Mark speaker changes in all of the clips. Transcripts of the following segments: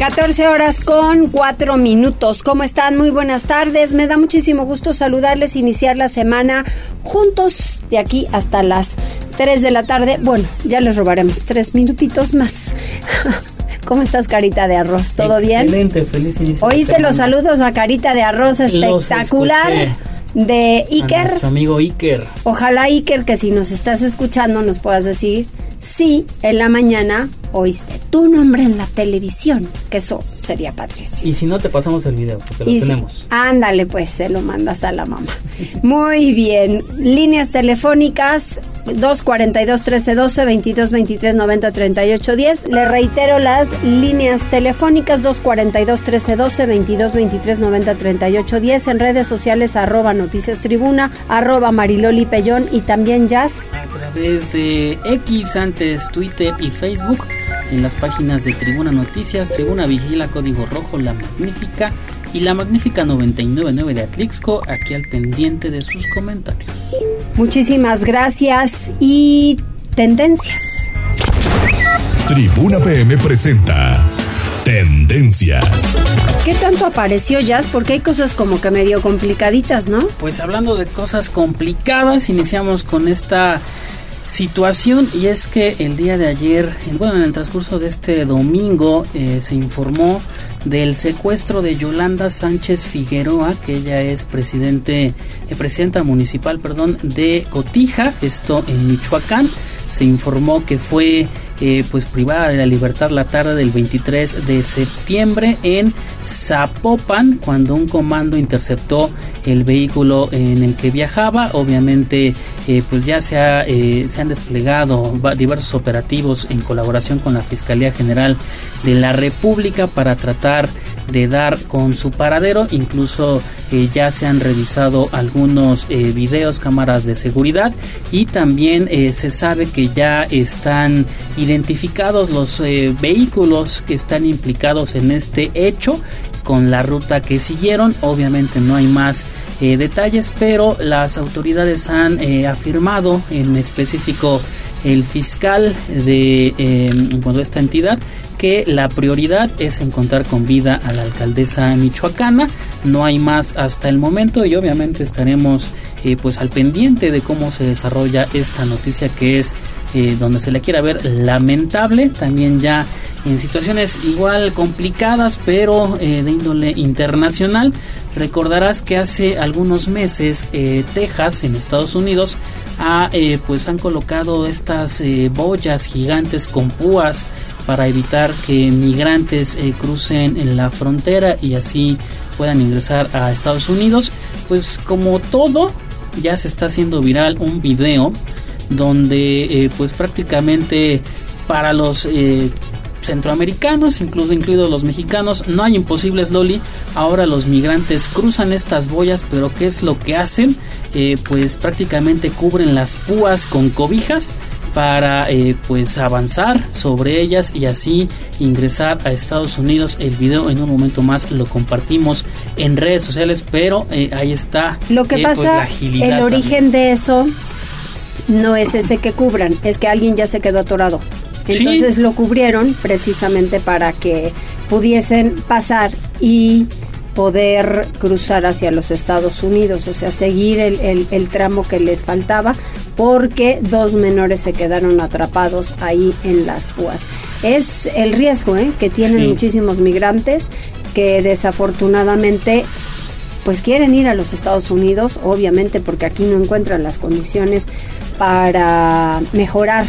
Speaker 1: 14 horas con 4 minutos. ¿Cómo están? Muy buenas tardes. Me da muchísimo gusto saludarles, iniciar la semana juntos de aquí hasta las 3 de la tarde. Bueno, ya les robaremos tres minutitos más. ¿Cómo estás, Carita de Arroz? ¿Todo bien?
Speaker 2: Excelente, feliz inicio.
Speaker 1: ¿Oíste los saludos a Carita de Arroz espectacular? de Iker.
Speaker 2: nuestro amigo Iker.
Speaker 1: Ojalá Iker que si nos estás escuchando nos puedas decir si en la mañana oíste tu nombre en la televisión, que eso sería padrísimo.
Speaker 2: Y si no, te pasamos el video, porque lo
Speaker 1: Y si-
Speaker 2: tenemos.
Speaker 1: ándale, pues se lo mandas a la mamá. Muy bien. Líneas telefónicas 242 1312 22 23 90 38 10. Le reitero las líneas telefónicas 242 1312 22 23 90 38 10. En redes sociales arroba noticias tribuna, arroba mariloli pellón y también jazz.
Speaker 2: A través de X, antes Twitter y Facebook, en las páginas de Tribuna Noticias, Tribuna Vigila, Código Rojo, La Magnífica y La Magnífica 999 de Atlixco, aquí al pendiente de sus comentarios.
Speaker 1: Muchísimas gracias y tendencias.
Speaker 3: Tribuna PM presenta Tendencias.
Speaker 1: ¿Qué tanto apareció Jazz? Porque hay cosas como que medio complicaditas, ¿no?
Speaker 2: Pues hablando de cosas complicadas, iniciamos con esta situación y es que el día de ayer, en- bueno, en el transcurso de este domingo, eh, se informó del secuestro de Yolanda Sánchez Figueroa, que ella es presidente, eh, presidenta municipal, perdón, de Cotija, esto en Michoacán. Se informó que fue eh, pues privada de la libertad la tarde del 23 de septiembre en Zapopan cuando un comando interceptó el vehículo en el que viajaba. Obviamente eh, pues ya se, ha, eh, se han desplegado diversos operativos en colaboración con la Fiscalía General de la República para tratar de dar con su paradero. Incluso eh, ya se han revisado algunos eh, videos cámaras de seguridad. Y también eh, se sabe que ya están identificados los eh, vehículos que están implicados en este hecho con la ruta que siguieron. Obviamente no hay más detalles pero las autoridades han afirmado en específico el fiscal de eh, esta entidad que la prioridad es encontrar con vida a la alcaldesa michoacana. No hay más hasta el momento y obviamente estaremos eh, pues al pendiente de cómo se desarrolla esta noticia que es eh, donde se le quiera ver lamentable. También ya en situaciones igual complicadas pero eh, de índole internacional. Recordarás que hace algunos meses Texas en Estados Unidos ha, pues han colocado estas boyas gigantes con púas para evitar que migrantes eh, crucen en la frontera y así puedan ingresar a Estados Unidos. Pues como todo, ya se está haciendo viral un video donde eh, pues prácticamente para los eh, centroamericanos, incluso incluidos los mexicanos, no hay imposibles Loli. Ahora los migrantes cruzan estas boyas, pero ¿qué es lo que hacen? Eh, pues prácticamente cubren las púas con cobijas para eh, pues avanzar sobre ellas y así ingresar a Estados Unidos. El video en un momento más lo compartimos en redes sociales, pero eh, ahí está.
Speaker 1: Lo que
Speaker 2: eh, pues,
Speaker 1: pasa,
Speaker 2: la agilidad
Speaker 1: el
Speaker 2: también.
Speaker 1: origen de eso no es ese que cubran, es que alguien ya se quedó atorado.
Speaker 2: Sí.
Speaker 1: Entonces lo cubrieron precisamente para que pudiesen pasar y poder cruzar hacia los Estados Unidos, o sea, seguir el, el- el tramo que les faltaba, porque dos menores se quedaron atrapados ahí en las púas. Es el riesgo ¿eh? que tienen
Speaker 2: Sí.
Speaker 1: muchísimos migrantes que desafortunadamente pues quieren ir a los Estados Unidos, obviamente porque aquí no encuentran las condiciones para mejorar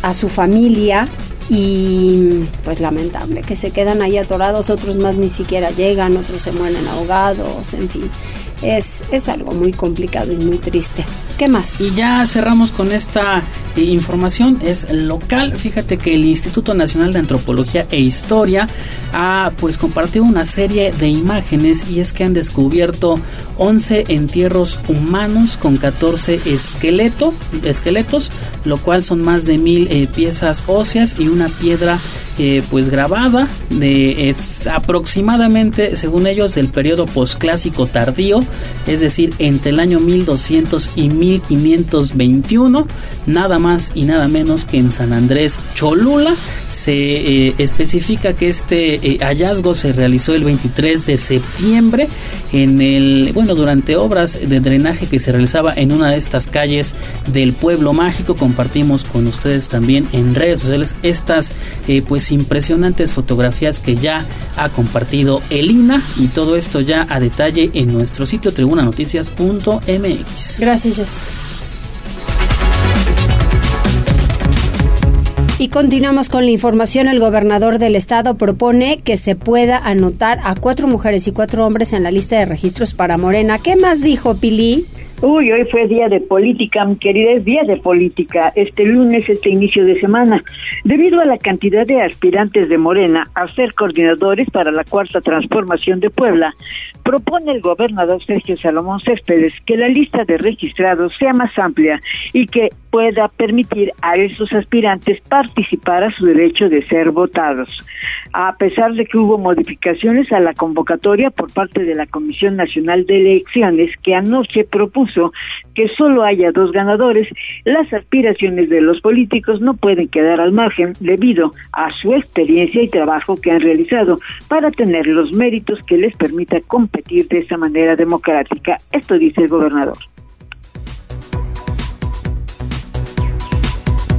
Speaker 1: a su familia y pues lamentable que se quedan ahí atorados, otros más ni siquiera llegan, otros se mueren ahogados, en fin. Es, es algo muy complicado y muy triste ¿Qué más?
Speaker 2: Y ya cerramos con esta eh, información, es local. Fíjate que el Instituto Nacional de Antropología e Historia ha pues compartido una serie de imágenes y es que han descubierto 11 entierros humanos con 14 esqueleto, esqueletos, lo cual son más de mil eh, piezas óseas y una piedra eh, pues grabada de es aproximadamente según ellos del periodo posclásico tardío es decir entre el año 1200 y 1521 nada más y nada menos que en San Andrés Cholula. Se eh, especifica que este eh, hallazgo se realizó el 23 de septiembre en el bueno durante obras de drenaje que se realizaba en una de estas calles del pueblo mágico. Compartimos con ustedes también en redes sociales estas pues impresionantes fotografías que ya ha compartido Elina y todo esto ya a detalle en nuestro sitio tribunanoticias.mx.
Speaker 1: Gracias, Jess. Y continuamos con la información. El gobernador del estado propone que se pueda anotar a cuatro mujeres y cuatro hombres en la lista de registros para Morena. ¿Qué más dijo Pili?
Speaker 4: Uy, hoy fue día de política, mi querida, es día de política. Este lunes, este inicio de semana, debido a la cantidad de aspirantes de Morena a ser coordinadores para la cuarta transformación de Puebla, propone el gobernador Sergio Salomón Céspedes que la lista de registrados sea más amplia y que pueda permitir a esos aspirantes participar a su derecho de ser votados. A pesar de que hubo modificaciones a la convocatoria por parte de la Comisión Nacional de Elecciones, que anoche propuso que solo haya dos ganadores, las aspiraciones de los políticos no pueden quedar al margen debido a su experiencia y trabajo que han realizado para tener los méritos que les permita competir de esa manera democrática. Esto dice el gobernador.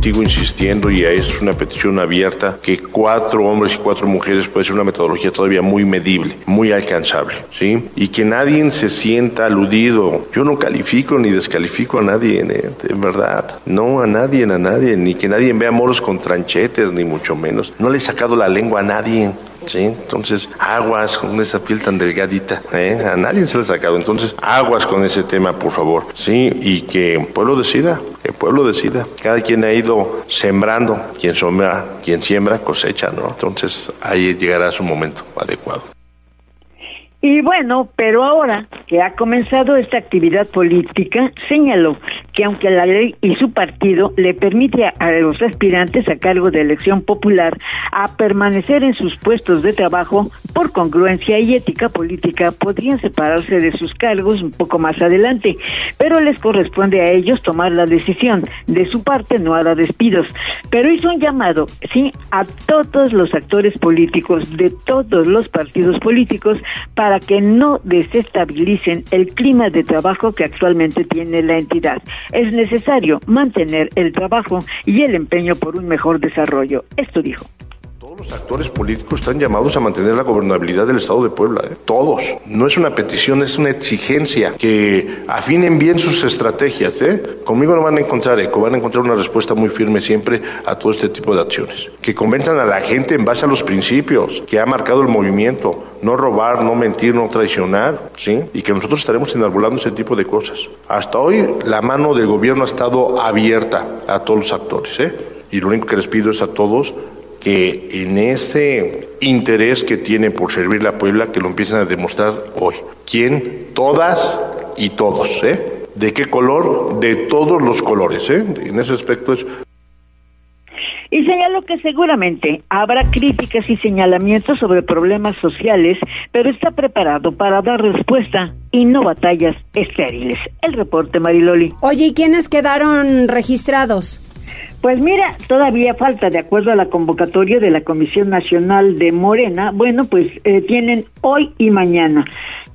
Speaker 5: Sigo insistiendo y es una petición abierta que cuatro hombres y cuatro mujeres puede ser una metodología todavía muy medible, muy alcanzable, ¿sí? Y que nadie se sienta aludido. Yo no califico ni descalifico a nadie, de verdad. No a nadie, a nadie, ni que nadie vea moros con tranchetes, ni mucho menos. No le he sacado la lengua a nadie. ¿Sí? Entonces, aguas con esa piel tan delgadita, ¿eh? A nadie se lo ha sacado. Entonces, aguas con ese tema, por favor, ¿sí? Y que el pueblo decida, el pueblo decida. Cada quien ha ido sembrando, quien sombra, quien siembra, cosecha, ¿no? Entonces, ahí llegará su momento adecuado.
Speaker 4: Y bueno, pero ahora que ha comenzado esta actividad política, señaló que aunque la ley y su partido le permite a los aspirantes a cargo de elección popular a permanecer en sus puestos de trabajo por congruencia y ética política, podrían separarse de sus cargos un poco más adelante, pero les corresponde a ellos tomar la decisión. De su parte no hará despidos, pero hizo un llamado, sí, a todos los actores políticos de todos los partidos políticos para que no desestabilicen el clima de trabajo que actualmente tiene la entidad. Es necesario mantener el trabajo y el empeño por un mejor desarrollo. Esto dijo.
Speaker 5: Todos los actores políticos están llamados a mantener la gobernabilidad del Estado de Puebla. ¿eh? Todos. No es una petición, es una exigencia que afinen bien sus estrategias. ¿eh? Conmigo no van a encontrar eco, van a encontrar una respuesta muy firme siempre a todo este tipo de acciones. Que convenzan a la gente en base a los principios que ha marcado el movimiento. No robar, no mentir, no traicionar. ¿sí? Y que nosotros estaremos enarbolando ese tipo de cosas. Hasta hoy la mano del gobierno ha estado abierta a todos los actores. ¿eh? Y lo único que les pido es a todos que en ese interés que tiene por servir la Puebla, que lo empiecen a demostrar hoy. ¿Quién? Todas y todos, ¿eh? ¿De qué color? De todos los colores, ¿eh? En ese aspecto es...
Speaker 4: Y señaló que seguramente habrá críticas y señalamientos sobre problemas sociales, pero está preparado para dar respuesta y no batallas estériles. El reporte, Mariloli.
Speaker 1: Oye, ¿y quiénes quedaron registrados?
Speaker 4: Pues mira, todavía falta, de acuerdo a la convocatoria de la Comisión Nacional de Morena, bueno, pues eh, tienen hoy y mañana.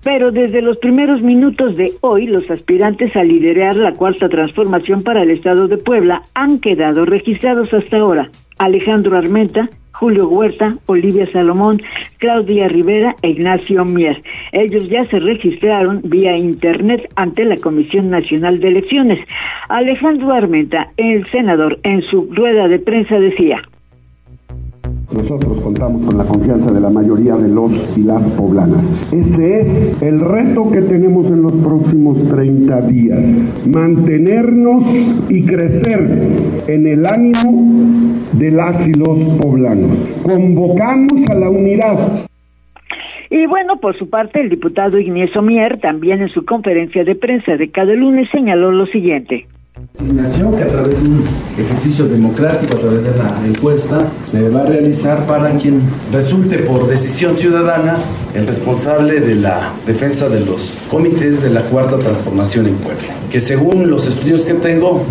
Speaker 4: Pero desde los primeros minutos de hoy, los aspirantes a liderar la cuarta transformación para el Estado de Puebla han quedado registrados hasta ahora. Alejandro Armenta, Julio Huerta, Olivia Salomón, Claudia Rivera e Ignacio Mier. Ellos ya se registraron vía Internet ante la Comisión Nacional de Elecciones. Alejandro Armenta, el senador, en su rueda de prensa decía.
Speaker 6: Nosotros contamos con la confianza de la mayoría de los y las poblanas. Ese es el reto que tenemos en los próximos 30 días. Mantenernos y crecer en el ánimo de las y los poblanos. Convocamos a la unidad.
Speaker 4: Y bueno, por su parte, el diputado Ignacio Mier, también en su conferencia de prensa de cada lunes, señaló lo siguiente.
Speaker 7: Asignación que a través de un ejercicio democrático, a través de la encuesta, se va a realizar para quien resulte por decisión ciudadana el responsable de la defensa de los comités de la Cuarta Transformación en Puebla. Que según los estudios que tengo,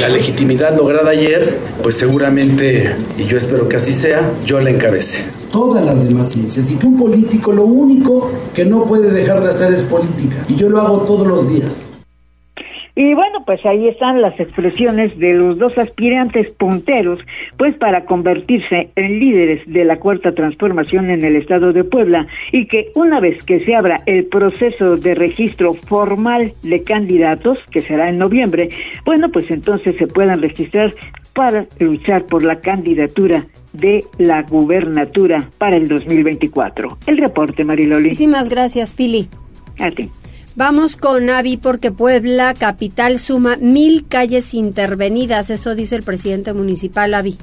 Speaker 7: la legitimidad lograda ayer, pues seguramente, y yo espero que así sea, yo la encabece todas las demás ciencias y que un político lo único que no puede dejar de hacer es política. Y yo lo hago todos los días.
Speaker 4: Y bueno, pues ahí están las expresiones de los dos aspirantes punteros, pues para convertirse en líderes de la cuarta transformación en el estado de Puebla y que una vez que se abra el proceso de registro formal de candidatos, que será en noviembre, bueno, pues entonces se puedan registrar para luchar por la candidatura de la gubernatura para el 2024. El reporte, Mariloli.
Speaker 1: Muchísimas gracias, Pili.
Speaker 4: A ti.
Speaker 1: Vamos con Avi porque Puebla capital suma mil calles intervenidas, eso dice el presidente municipal Avi.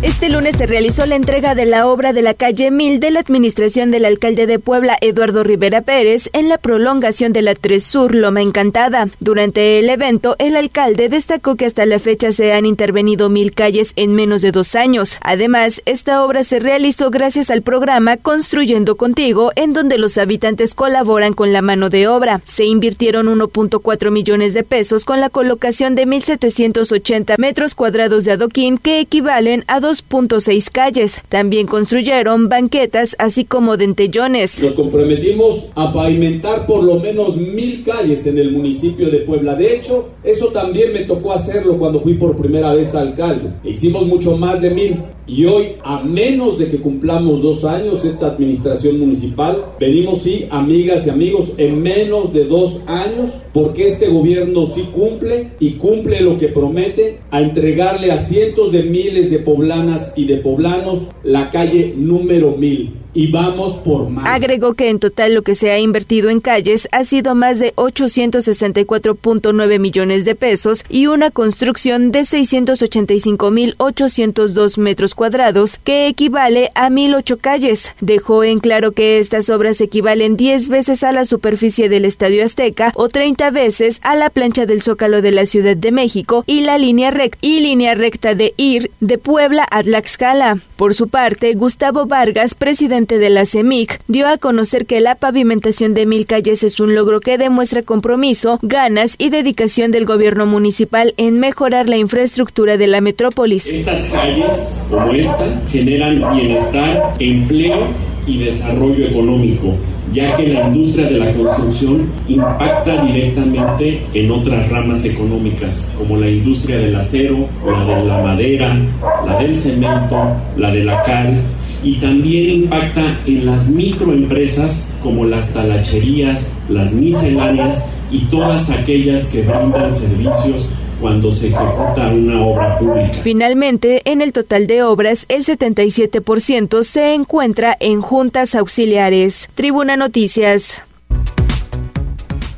Speaker 8: Este lunes se realizó la entrega de la obra de la calle Mil de la administración del alcalde de Puebla, Eduardo Rivera Pérez, en la prolongación de la Tres Sur Loma Encantada. Durante el evento, el alcalde destacó que hasta la fecha se han intervenido mil calles en menos de dos años. Además, esta obra se realizó gracias al programa Construyendo Contigo, en donde los habitantes colaboran con la mano de obra. Se invirtieron 1.4 millones de pesos con la colocación de 1.780 metros cuadrados de adoquín que equivalen a 2.6 calles. También construyeron banquetas, así como dentellones.
Speaker 9: Nos comprometimos a pavimentar por lo menos mil calles en el municipio de Puebla. De hecho, eso también me tocó hacerlo cuando fui por primera vez alcalde. E hicimos mucho más de mil. Y hoy, a menos de que cumplamos dos años esta administración municipal, venimos, sí, amigas y amigos, en menos de dos años, porque este gobierno sí cumple y cumple lo que promete, a entregarle a cientos de miles de poblanas y de poblanos la calle número mil y vamos por más.
Speaker 8: Agregó que en total lo que se ha invertido en calles ha sido más de 864.9 millones de pesos y una construcción de 685.802 metros cuadrados, que equivale a 1.008 calles. Dejó en claro que estas obras equivalen 10 veces a la superficie del Estadio Azteca o 30 veces a la plancha del Zócalo de la Ciudad de México y la línea recta y línea recta de IR de Puebla a Tlaxcala. Por su parte, Gustavo Vargas, presidente de la CEMIC, dio a conocer que la pavimentación de mil calles es un logro que demuestra compromiso, ganas y dedicación del gobierno municipal en mejorar la infraestructura de la metrópolis.
Speaker 9: Estas calles, como esta, generan bienestar, empleo y desarrollo económico, ya que la industria de la construcción impacta directamente en otras ramas económicas, como la industria del acero, la de la madera, la del cemento, la de la cal, y también impacta en las microempresas como las talacherías, las misceláneas y todas aquellas que brindan servicios cuando se ejecuta una obra pública.
Speaker 8: Finalmente, en el total de obras, el 77% se encuentra en juntas auxiliares. Tribuna Noticias.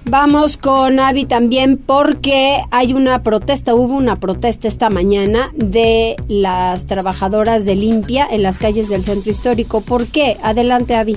Speaker 1: Vamos con Avi también porque hay una protesta, hubo una protesta esta mañana de las trabajadoras de limpia en las calles del centro histórico. ¿Por qué? Adelante, Avi.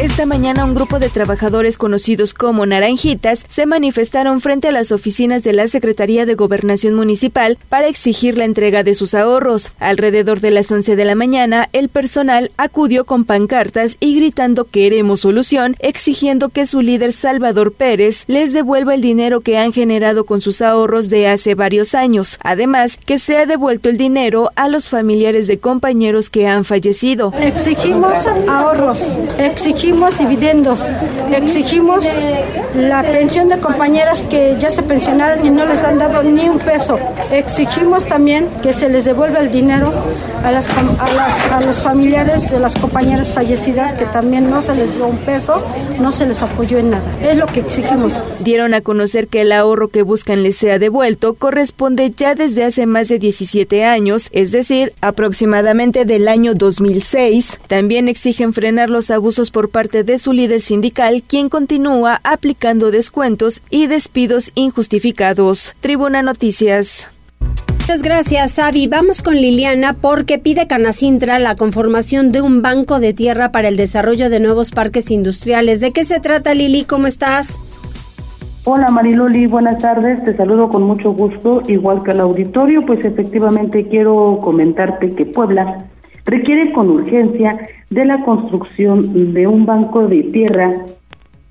Speaker 8: Esta mañana un grupo de trabajadores conocidos como Naranjitas se manifestaron frente a las oficinas de la Secretaría de Gobernación Municipal para exigir la entrega de sus ahorros. Alrededor de las 11 de la mañana, el personal acudió con pancartas y gritando queremos solución, exigiendo que su líder Salvador Pérez les devuelva el dinero que han generado con sus ahorros de hace varios años. Además, que se ha devuelto el dinero a los familiares de compañeros que han fallecido.
Speaker 10: Exigimos ahorros, exigimos exigimos dividendos, exigimos la pensión de compañeras que ya se pensionaron y no les han dado ni un peso. Exigimos también que se les devuelva el dinero a, las, a, los familiares de las compañeras fallecidas que también no se les dio un peso, no se les apoyó en nada. Es lo que exigimos.
Speaker 8: Dieron a conocer que el ahorro que buscan les sea devuelto corresponde ya desde hace más de 17 años, es decir, aproximadamente del año 2006. También exigen frenar los abusos por parte de su líder sindical, quien continúa aplicando descuentos y despidos injustificados. Tribuna Noticias.
Speaker 1: Muchas gracias, Avi. Vamos con Liliana porque pide Canacintra la conformación de un banco de tierra para el desarrollo de nuevos parques industriales. ¿De qué se trata, Lili? ¿Cómo estás?
Speaker 11: Hola Mariloli, buenas tardes, te saludo con mucho gusto, igual que al auditorio, pues efectivamente quiero comentarte que Puebla requiere con urgencia de la construcción de un banco de tierra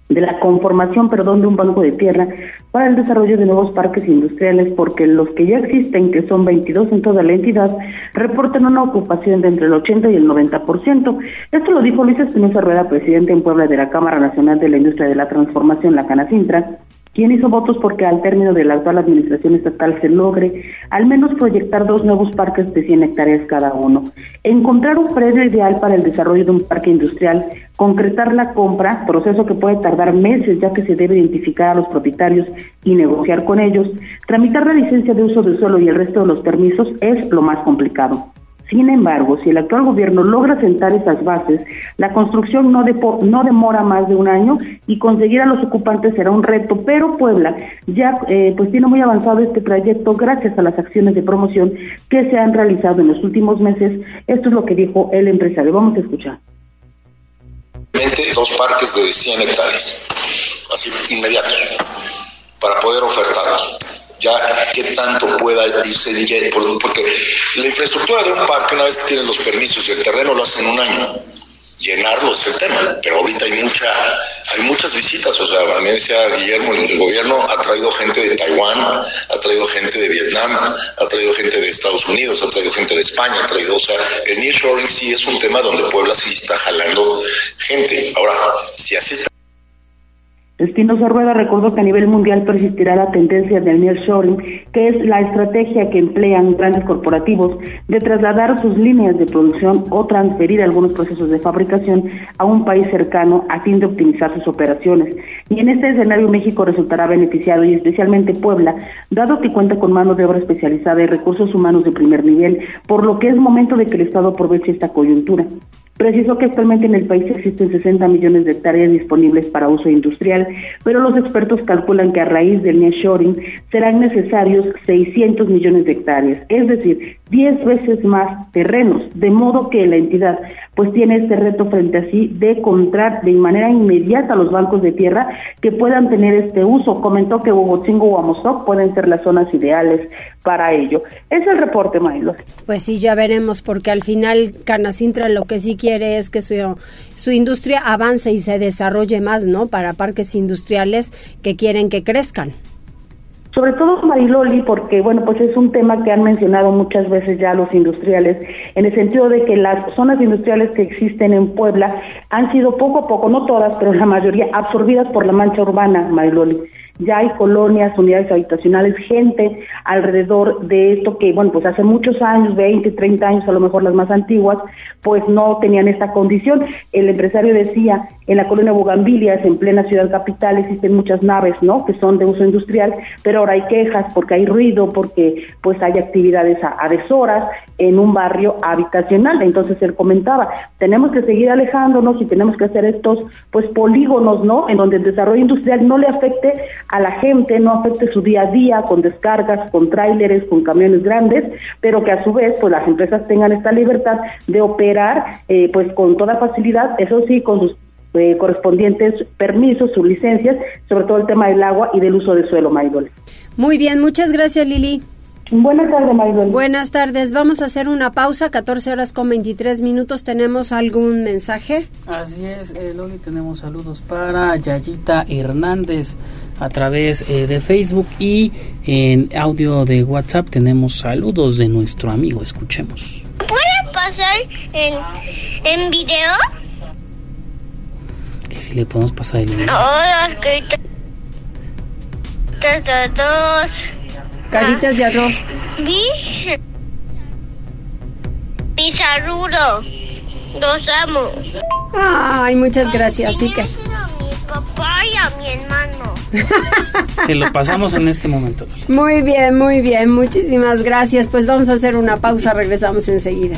Speaker 11: de la conformación, perdón, de un banco de tierra para el desarrollo de nuevos parques industriales, porque los que ya existen, que son 22 en toda la entidad, reportan una ocupación de entre el 80 y el 90%. Esto lo dijo Luis Espinosa Rueda, presidente en Puebla de la Cámara Nacional de la Industria de la Transformación, la Canacintra, quien hizo votos porque al término de la actual administración estatal se logre al menos proyectar dos nuevos parques de 100 hectáreas cada uno, encontrar un predio ideal para el desarrollo de un parque industrial, concretar la compra, proceso que puede tardar meses ya que se debe identificar a los propietarios y negociar con ellos, tramitar la licencia de uso del suelo y el resto de los permisos es lo más complicado. Sin embargo, si el actual gobierno logra sentar esas bases, la construcción no, demora más de un año y conseguir a los ocupantes será un reto, pero Puebla ya eh, pues tiene muy avanzado este trayecto gracias a las acciones de promoción que se han realizado en los últimos meses. Esto es lo que dijo el empresario. Vamos a escuchar.
Speaker 12: Dos parques de 100 hectáreas, así inmediato, para poder ofertarlos ya qué tanto pueda irse porque la infraestructura de un parque, una vez que tienen los permisos y el terreno lo hacen un año, llenarlo es el tema, pero ahorita hay mucha, hay muchas visitas, o sea, a mí decía Guillermo, el gobierno ha traído gente de Taiwán, ha traído gente de Vietnam, ha traído gente de Estados Unidos, ha traído gente de España, ha traído, o sea, el nearshoring sí es un tema donde Puebla sí está jalando gente. Ahora, si así está
Speaker 11: Espinosa Rueda recordó que a nivel mundial persistirá la tendencia del nearshoring, que es la estrategia que emplean grandes corporativos de trasladar sus líneas de producción o transferir algunos procesos de fabricación a un país cercano a fin de optimizar sus operaciones. Y en este escenario México resultará beneficiado y especialmente Puebla, dado que cuenta con mano de obra especializada y recursos humanos de primer nivel, por lo que es momento de que el Estado aproveche esta coyuntura. Precisó que actualmente en el país existen 60 millones de hectáreas disponibles para uso industrial, pero los expertos calculan que a raíz del nearshoring serán necesarios 600 millones de hectáreas, es decir, 10 veces más terrenos, de modo que la entidad pues tiene este reto frente a sí de comprar de manera inmediata los bancos de tierra que puedan tener este uso. Comentó que Hugotingo o Amozoc pueden ser las zonas ideales para ello. Es el reporte, Mailo.
Speaker 1: Pues sí, ya veremos, porque al final Canacintra lo que sí quiere es que su, su industria avance y se desarrolle más, ¿no? Para parques industriales que quieren que crezcan
Speaker 11: sobre todo Mariloli, porque bueno, pues es un tema que han mencionado muchas veces ya los industriales, en el sentido de que las zonas industriales que existen en Puebla han sido poco a poco, no todas, pero la mayoría, absorbidas por la mancha urbana, Mariloli ya hay colonias, unidades habitacionales, gente alrededor de esto que, bueno, pues hace muchos años, 20, 30 años, a lo mejor las más antiguas, pues no tenían esta condición. El empresario decía, en la colonia Bugambilias, en plena ciudad capital, existen muchas naves, ¿no?, que son de uso industrial, pero ahora hay quejas porque hay ruido, porque pues hay actividades a, a deshoras en un barrio habitacional. Entonces él comentaba, tenemos que seguir alejándonos y tenemos que hacer estos, pues, polígonos, ¿no?, en donde el desarrollo industrial no le afecte a la gente, no afecte su día a día con descargas, con tráileres, con camiones grandes, pero que a su vez pues las empresas tengan esta libertad de operar eh, pues con toda facilidad, eso sí, con sus eh, correspondientes permisos, sus licencias, sobre todo el tema del agua y del uso de suelo, Maidol.
Speaker 1: Muy bien, muchas gracias Lili.
Speaker 11: Buenas tardes, Maidol.
Speaker 1: Buenas tardes. Vamos a hacer una pausa, 14 horas con 23 minutos. ¿Tenemos algún mensaje?
Speaker 2: Así es, eh, Loli, tenemos saludos para Yayita Hernández a través eh, de Facebook y en audio de WhatsApp tenemos saludos de nuestro amigo. Escuchemos.
Speaker 13: ¿Puede pasar en, en video?
Speaker 2: si le podemos pasar el link.
Speaker 13: Hola, de arroz.
Speaker 1: Caritas de arroz.
Speaker 13: Saludo. Los amo.
Speaker 1: Ay, muchas gracias, sí que.
Speaker 13: A mi papá y a mi hermano.
Speaker 2: Te lo pasamos en este momento.
Speaker 1: Muy bien, muy bien, muchísimas gracias. Pues vamos a hacer una pausa, regresamos enseguida.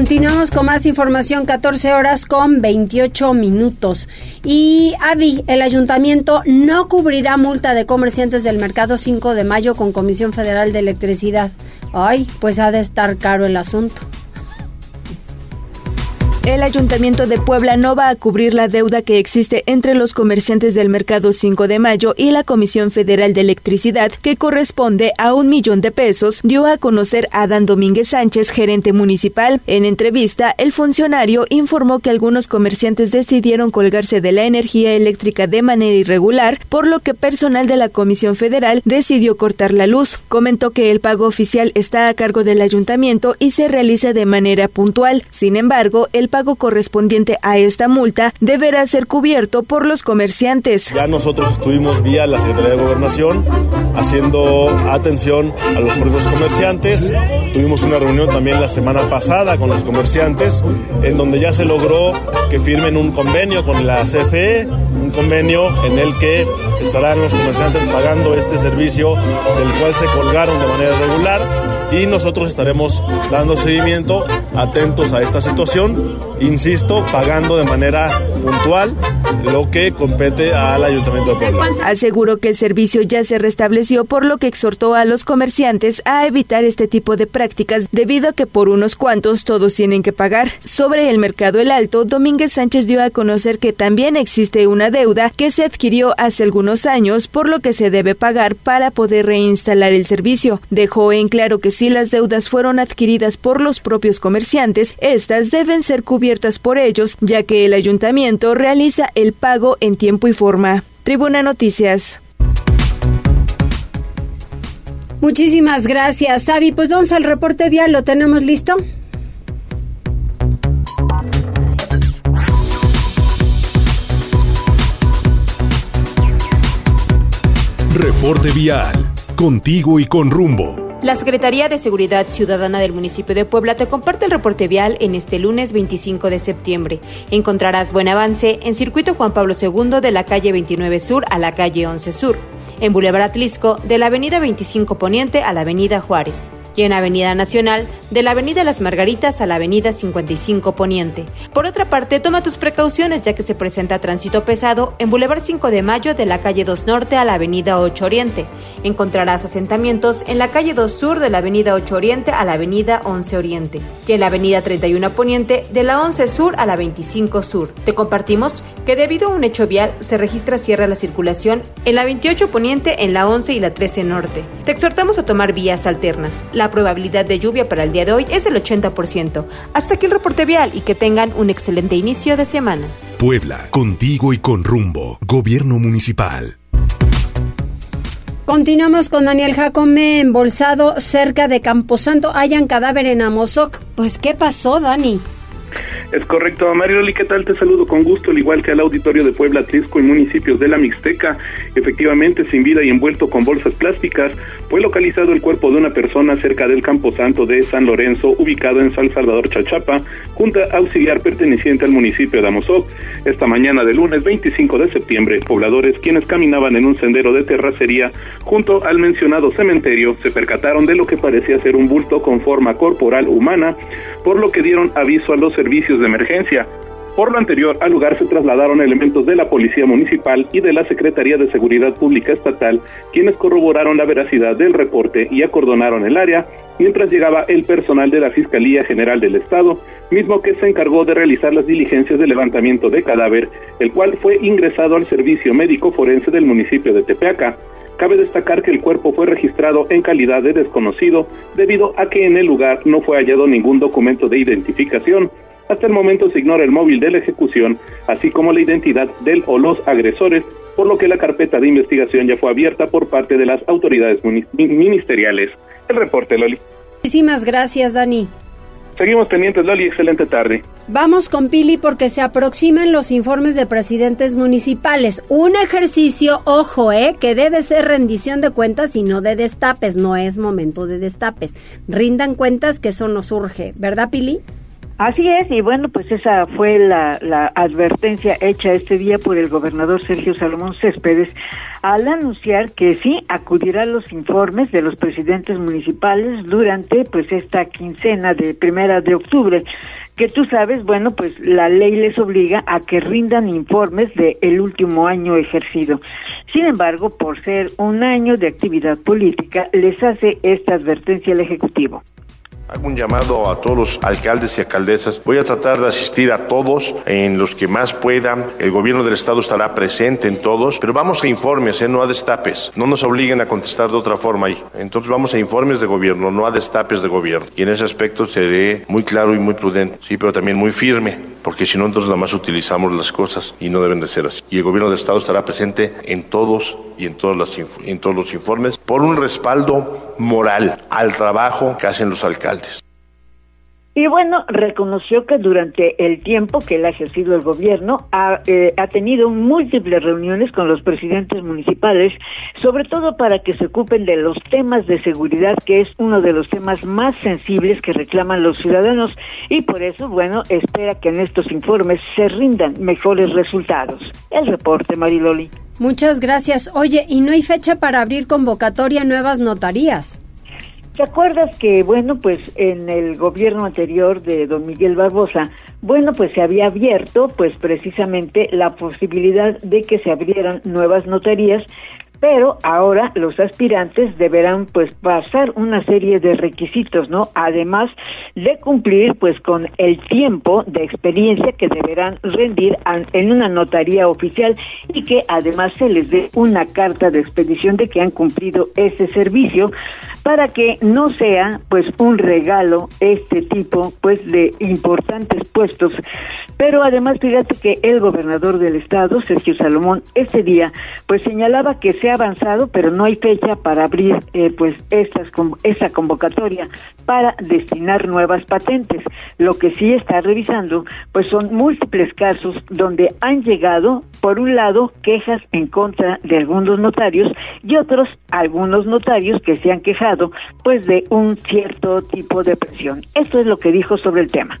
Speaker 1: Continuamos con más información, 14 horas con 28 minutos. Y Avi, el ayuntamiento no cubrirá multa de comerciantes del mercado 5 de mayo con Comisión Federal de Electricidad. Ay, pues ha de estar caro el asunto.
Speaker 8: El Ayuntamiento de Puebla no va a cubrir la deuda que existe entre los comerciantes del Mercado 5 de Mayo y la Comisión Federal de Electricidad, que corresponde a un millón de pesos, dio a conocer Adán Domínguez Sánchez, gerente municipal. En entrevista, el funcionario informó que algunos comerciantes decidieron colgarse de la energía eléctrica de manera irregular, por lo que personal de la Comisión Federal decidió cortar la luz. Comentó que el pago oficial está a cargo del ayuntamiento y se realiza de manera puntual. Sin embargo, el pago correspondiente a esta multa deberá ser cubierto por los comerciantes.
Speaker 14: Ya nosotros estuvimos vía la Secretaría de Gobernación haciendo atención a los propios comerciantes. Tuvimos una reunión también la semana pasada con los comerciantes en donde ya se logró que firmen un convenio con la CFE, un convenio en el que estarán los comerciantes pagando este servicio del cual se colgaron de manera regular y nosotros estaremos dando seguimiento, atentos a esta situación, insisto, pagando de manera puntual lo que compete al Ayuntamiento de Puebla.
Speaker 8: Aseguró que el servicio ya se restableció, por lo que exhortó a los comerciantes a evitar este tipo de prácticas debido a que por unos cuantos todos tienen que pagar. Sobre el mercado El Alto, Domínguez Sánchez dio a conocer que también existe una deuda que se adquirió hace algunos años, por lo que se debe pagar para poder reinstalar el servicio. Dejó en claro que si las deudas fueron adquiridas por los propios comerciantes, estas deben ser cubiertas por ellos, ya que el ayuntamiento realiza el pago en tiempo y forma. Tribuna Noticias.
Speaker 1: Muchísimas gracias, Avi. Pues vamos al reporte vial, ¿lo tenemos listo?
Speaker 3: Reporte vial. Contigo y con rumbo.
Speaker 15: La Secretaría de Seguridad Ciudadana del municipio de Puebla te comparte el reporte vial en este lunes 25 de septiembre. Encontrarás buen avance en circuito Juan Pablo II de la calle 29 Sur a la calle 11 Sur, en Boulevard Atlisco de la avenida 25 Poniente a la avenida Juárez y en Avenida Nacional de la Avenida Las Margaritas a la Avenida 55 Poniente. Por otra parte, toma tus precauciones ya que se presenta tránsito pesado en Boulevard 5 de Mayo de la calle 2 Norte a la Avenida 8 Oriente. Encontrarás asentamientos en la calle 2 Sur de la Avenida 8 Oriente a la Avenida 11 Oriente y en la Avenida 31 Poniente de la 11 Sur a la 25 Sur. Te compartimos que debido a un hecho vial se registra cierra la circulación en la 28 Poniente, en la 11 y la 13 Norte. Te exhortamos a tomar vías alternas. La probabilidad de lluvia para el día de hoy es del 80%. Hasta aquí el reporte vial y que tengan un excelente inicio de semana.
Speaker 3: Puebla, contigo y con rumbo. Gobierno Municipal.
Speaker 1: Continuamos con Daniel Jacome embolsado cerca de Camposanto. Hayan cadáver en Amozoc. Pues, ¿qué pasó, Dani?
Speaker 16: Es correcto, Mariloli, ¿qué tal? Te saludo con gusto, al igual que al auditorio de Puebla, Atlisco y municipios de la Mixteca. Efectivamente, sin vida y envuelto con bolsas plásticas, fue localizado el cuerpo de una persona cerca del Camposanto de San Lorenzo, ubicado en San Salvador, Chachapa, junta auxiliar perteneciente al municipio de Amozoc. Esta mañana de lunes 25 de septiembre, pobladores quienes caminaban en un sendero de terracería junto al mencionado cementerio se percataron de lo que parecía ser un bulto con forma corporal humana, por lo que dieron aviso a los servicios de emergencia. Por lo anterior, al lugar se trasladaron elementos de la Policía Municipal y de la Secretaría de Seguridad Pública Estatal, quienes corroboraron la veracidad del reporte y acordonaron el área, mientras llegaba el personal de la Fiscalía General del Estado, mismo que se encargó de realizar las diligencias de levantamiento de cadáver, el cual fue ingresado al servicio médico forense del municipio de Tepeaca. Cabe destacar que el cuerpo fue registrado en calidad de desconocido debido a que en el lugar no fue hallado ningún documento de identificación. Hasta el momento se ignora el móvil de la ejecución, así como la identidad del o los agresores, por lo que la carpeta de investigación ya fue abierta por parte de las autoridades ministeriales. El reporte, Loli.
Speaker 1: Muchísimas gracias, Dani.
Speaker 16: Seguimos pendientes, Loli. Excelente tarde.
Speaker 1: Vamos con Pili porque se aproximan los informes de presidentes municipales. Un ejercicio, ojo, eh, que debe ser rendición de cuentas y no de destapes. No es momento de destapes. Rindan cuentas que eso nos urge. ¿Verdad, Pili?
Speaker 4: Así es, y bueno, pues esa fue la, advertencia hecha este día por el gobernador Sergio Salomón Céspedes al anunciar que sí acudirá a los informes de los presidentes municipales durante pues esta quincena de primera de octubre que tú sabes, bueno, pues la ley les obliga a que rindan informes de el último año ejercido. Sin embargo, por ser un año de actividad política, les hace esta advertencia al Ejecutivo.
Speaker 5: Hago un llamado a todos los alcaldes y alcaldesas. Voy a tratar de asistir a todos en los que más puedan. El gobierno del estado estará presente en todos, pero vamos a informes, ¿eh? no a destapes. No nos obliguen a contestar de otra forma ahí. Entonces vamos a informes de gobierno, no a destapes de gobierno. Y en ese aspecto seré muy claro y muy prudente, sí, pero también muy firme, porque si no entonces nada más utilizamos las cosas y no deben de ser así. Y el gobierno del estado estará presente en todos y en en todos los informes por un respaldo moral al trabajo que hacen los alcaldes.
Speaker 4: Y bueno, reconoció que durante el tiempo que él ha ejercido el gobierno ha, eh, ha, tenido múltiples reuniones con los presidentes municipales, sobre todo para que se ocupen de los temas de seguridad, que es uno de los temas más sensibles que reclaman los ciudadanos. Y por eso, bueno, espera que en estos informes se rindan mejores resultados. El reporte, Mariloli.
Speaker 1: Muchas gracias. Oye, ¿y no hay fecha para abrir convocatoria a nuevas notarías?
Speaker 4: ¿Te acuerdas que, bueno, pues en el gobierno anterior de don Miguel Barbosa, bueno, pues se había abierto, pues precisamente la posibilidad de que se abrieran nuevas notarías, pero ahora los aspirantes deberán pues pasar una serie de requisitos, ¿no? Además de cumplir pues con el tiempo de experiencia que deberán rendir en una notaría oficial y que además se les dé una carta de expedición de que han cumplido ese servicio para que no sea pues un regalo este tipo pues de importantes puestos. Pero además fíjate que el gobernador del estado, Sergio Salomón, este día pues señalaba que se avanzado, pero no hay fecha para abrir eh, pues estas esa convocatoria para destinar nuevas patentes. Lo que sí está revisando pues son múltiples casos donde han llegado por un lado quejas en contra de algunos notarios y otros algunos notarios que se han quejado pues de un cierto tipo de presión. Esto es lo que dijo sobre el tema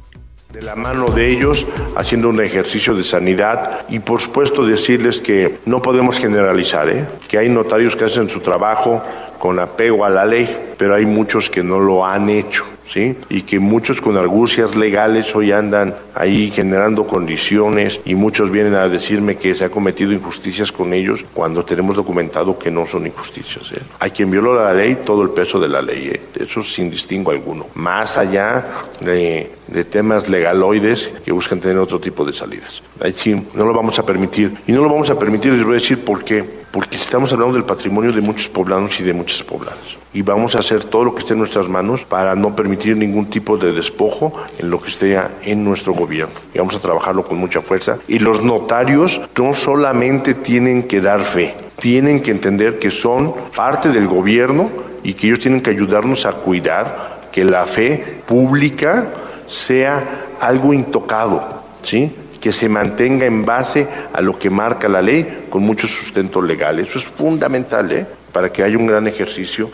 Speaker 5: de la mano de ellos, haciendo un ejercicio de sanidad y por supuesto decirles que no podemos generalizar, ¿eh? que hay notarios que hacen su trabajo con apego a la ley, pero hay muchos que no lo han hecho. ¿Sí? Y que muchos con argucias legales hoy andan ahí generando condiciones y muchos vienen a decirme que se ha cometido injusticias con ellos cuando tenemos documentado que no son injusticias. ¿eh? Hay quien violó la ley, todo el peso de la ley, ¿eh? eso sin distingo alguno. Más allá de, de temas legaloides que buscan tener otro tipo de salidas. Ahí sí, no lo vamos a permitir. Y no lo vamos a permitir, les voy a decir por qué porque estamos hablando del patrimonio de muchos poblanos y de muchas pobladas. Y vamos a hacer todo lo que esté en nuestras manos para no permitir ningún tipo de despojo en lo que esté en nuestro gobierno. Y vamos a trabajarlo con mucha fuerza. Y los notarios no solamente tienen que dar fe, tienen que entender que son parte del gobierno y que ellos tienen que ayudarnos a cuidar que la fe pública sea algo intocado, ¿sí? que se mantenga en base a lo que marca la ley con mucho sustento legal. Eso es fundamental ¿eh? para que haya un gran ejercicio.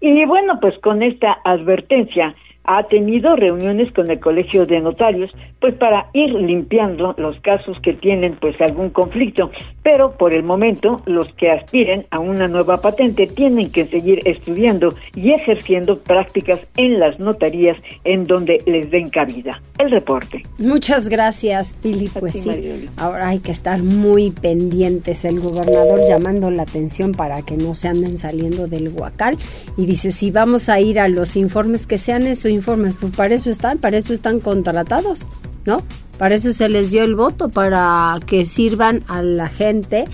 Speaker 4: Y bueno, pues con esta advertencia ha tenido reuniones con el Colegio de Notarios, pues para ir limpiando los casos que tienen pues algún conflicto, pero por el momento los que aspiren a una nueva patente tienen que seguir estudiando y ejerciendo prácticas en las notarías en donde les den cabida. El reporte.
Speaker 1: Muchas gracias, Pili. Pues sí, ahora hay que estar muy pendientes. El gobernador llamando la atención para que no se anden saliendo del huacal y dice, si vamos a ir a los informes, que sean esos informes, pues para eso están, para eso están contratados, ¿no? Para eso se les dio el voto, para que sirvan a la gente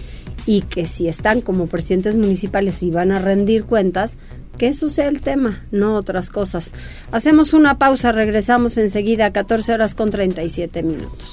Speaker 1: y que si están como presidentes municipales y van a rendir cuentas, que eso sea el tema, no otras cosas. Hacemos una pausa, regresamos enseguida a 14 horas con 37 minutos.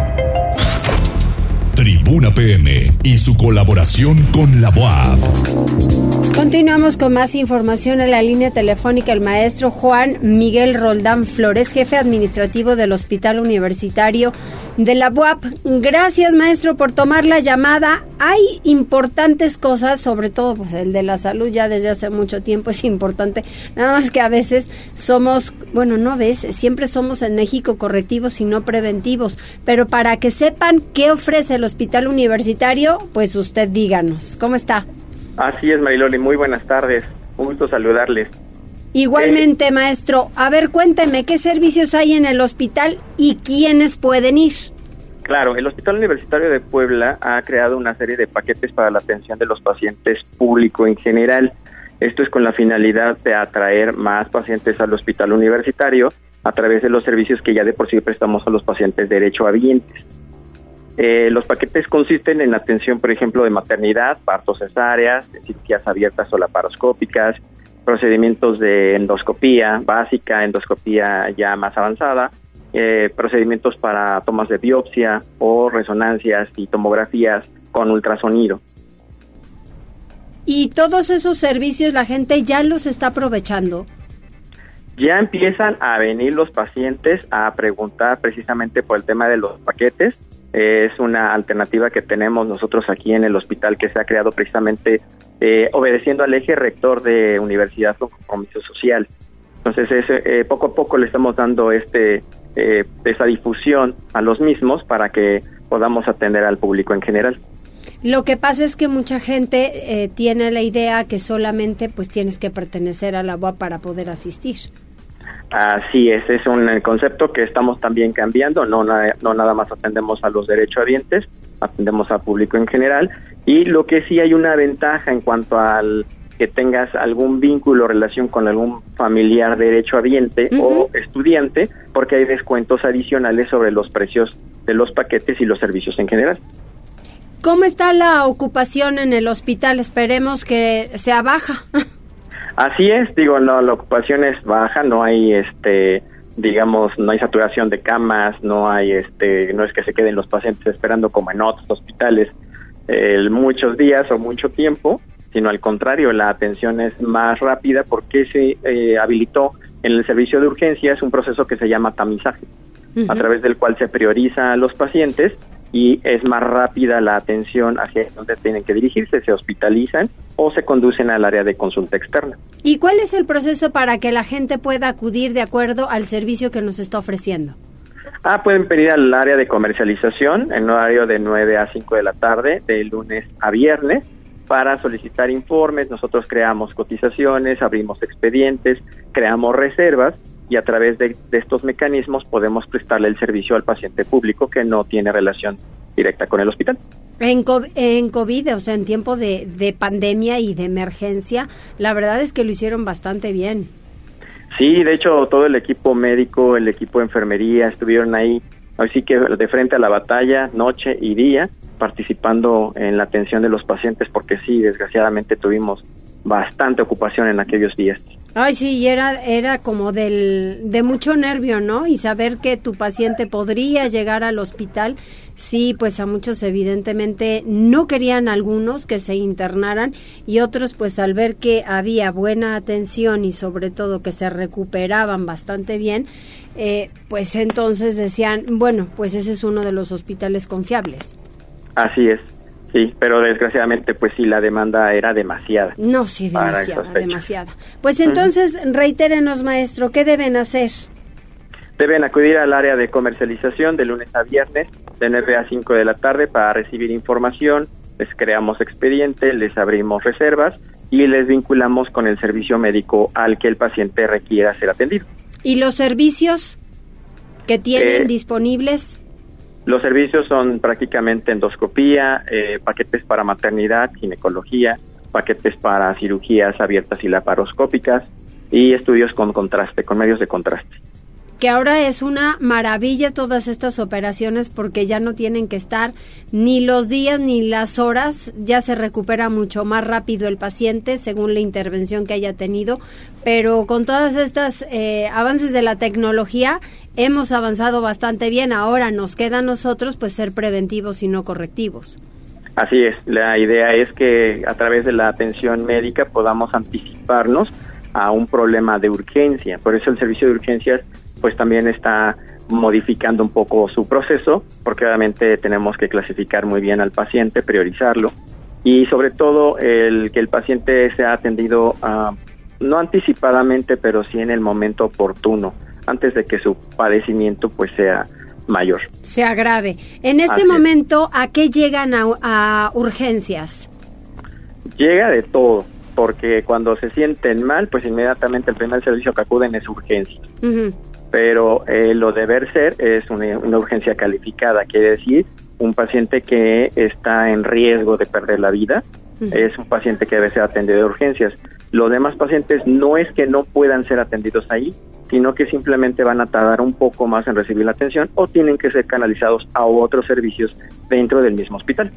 Speaker 3: Tribuna PM y su colaboración con la BOAB.
Speaker 1: Continuamos con más información en la línea telefónica. El maestro Juan Miguel Roldán Flores, jefe administrativo del Hospital Universitario de la BUAP. Gracias, maestro, por tomar la llamada. Hay importantes cosas, sobre todo pues, el de la salud, ya desde hace mucho tiempo es importante. Nada más que a veces somos, bueno, no ves, siempre somos en México correctivos y no preventivos. Pero para que sepan qué ofrece el Hospital Universitario, pues usted díganos. ¿Cómo está?
Speaker 17: Así es, Mariloli. Muy buenas tardes. Un gusto saludarles.
Speaker 1: Igualmente, eh, maestro. A ver, cuénteme, ¿qué servicios hay en el hospital y quiénes pueden ir?
Speaker 17: Claro, el Hospital Universitario de Puebla ha creado una serie de paquetes para la atención de los pacientes público en general. Esto es con la finalidad de atraer más pacientes al hospital universitario a través de los servicios que ya de por sí prestamos a los pacientes derecho derechohabientes. Eh, los paquetes consisten en atención, por ejemplo, de maternidad, partos cesáreas, cirugías abiertas o laparoscópicas, procedimientos de endoscopía básica, endoscopía ya más avanzada, eh, procedimientos para tomas de biopsia o resonancias y tomografías con ultrasonido.
Speaker 1: ¿Y todos esos servicios la gente ya los está aprovechando?
Speaker 17: Ya empiezan a venir los pacientes a preguntar precisamente por el tema de los paquetes es una alternativa que tenemos nosotros aquí en el hospital que se ha creado precisamente eh, obedeciendo al eje rector de Universidad con Compromiso Social. Entonces, eh, poco a poco le estamos dando este eh, esa difusión a los mismos para que podamos atender al público en general.
Speaker 1: Lo que pasa es que mucha gente tiene la idea que solamente pues tienes que pertenecer a la UAP para poder asistir.
Speaker 17: Así es, es un concepto que estamos también cambiando, no, no nada más atendemos a los derechohabientes, atendemos al público en general y lo que sí hay una ventaja en cuanto al que tengas algún vínculo o relación con algún familiar derechohabiente o estudiante, porque hay descuentos adicionales sobre los precios de los paquetes y los servicios en general.
Speaker 1: ¿Cómo está la ocupación en el hospital? Esperemos que sea baja.
Speaker 17: Así es, digo, no, la ocupación es baja, no hay este digamos, no hay saturación de camas, no hay este no es que se queden los pacientes esperando como en otros hospitales eh, muchos días o mucho tiempo, sino al contrario, la atención es más rápida porque se eh, habilitó en el servicio de urgencias un proceso que se llama tamizaje, a través del cual se prioriza a los pacientes y es más rápida la atención hacia donde tienen que dirigirse, se hospitalizan o se conducen al área de consulta externa.
Speaker 1: ¿Y cuál es el proceso para que la gente pueda acudir de acuerdo al servicio que nos está ofreciendo?
Speaker 17: Ah, pueden pedir al área de comercialización en horario de 9 a 5 de la tarde, de lunes a viernes, para solicitar informes. Nosotros creamos cotizaciones, abrimos expedientes, creamos reservas y a través de, estos mecanismos podemos prestarle el servicio al paciente público que no tiene relación directa con el hospital.
Speaker 1: En, en COVID, o sea, en tiempo de, de pandemia y de emergencia, la verdad es que lo hicieron bastante bien.
Speaker 17: Sí, de hecho, todo el equipo médico, el equipo de enfermería estuvieron ahí, así que de frente a la batalla, noche y día, participando en la atención de los pacientes, porque sí, desgraciadamente tuvimos bastante ocupación en aquellos días.
Speaker 1: Ay, sí, era, era como del, de mucho nervio, ¿no? Y saber que tu paciente podría llegar al hospital, sí, pues a muchos evidentemente no querían algunos que se internaran y otros pues al ver que había buena atención y sobre todo que se recuperaban bastante bien, eh, pues entonces decían, bueno, pues ese es uno de los hospitales confiables.
Speaker 17: Así es. Sí, pero desgraciadamente, pues sí, la demanda era demasiada.
Speaker 1: No, sí, demasiada, demasiada. Pues entonces, reiterenos, maestro, ¿qué deben hacer?
Speaker 17: Deben acudir al área de comercialización de lunes a viernes, de 9 a 5 de la tarde, para recibir información. Les creamos expediente, les abrimos reservas y les vinculamos con el servicio médico al que el paciente requiera ser atendido.
Speaker 1: ¿Y los servicios que tienen
Speaker 17: Eh,
Speaker 1: disponibles?
Speaker 17: Los servicios son prácticamente endoscopía, eh, paquetes para maternidad, ginecología, paquetes para cirugías abiertas y laparoscópicas y estudios con contraste, con medios de contraste.
Speaker 1: Que ahora es una maravilla todas estas operaciones porque ya no tienen que estar ni los días ni las horas, ya se recupera mucho más rápido el paciente según la intervención que haya tenido, pero con todas estas eh, avances de la tecnología hemos avanzado bastante bien, ahora nos queda a nosotros pues ser preventivos y no correctivos.
Speaker 17: Así es, la idea es que a través de la atención médica podamos anticiparnos a un problema de urgencia. Por eso el servicio de urgencias pues también está modificando un poco su proceso, porque obviamente tenemos que clasificar muy bien al paciente, priorizarlo y sobre todo el que el paciente sea atendido ah, no anticipadamente, pero sí en el momento oportuno, antes de que su padecimiento pues sea mayor.
Speaker 1: Se agrave. En este
Speaker 17: Así
Speaker 1: momento, ¿a qué llegan a, a urgencias?
Speaker 17: Llega de todo, porque cuando se sienten mal, pues inmediatamente el primer servicio que acuden es urgencia. Pero eh, lo deber ser es una, una urgencia calificada, quiere decir un paciente que está en riesgo de perder la vida, es un paciente que debe ser atendido de urgencias. Los demás pacientes no es que no puedan ser atendidos ahí, sino que simplemente van a tardar un poco más en recibir la atención o tienen que ser canalizados a otros servicios dentro del mismo hospital.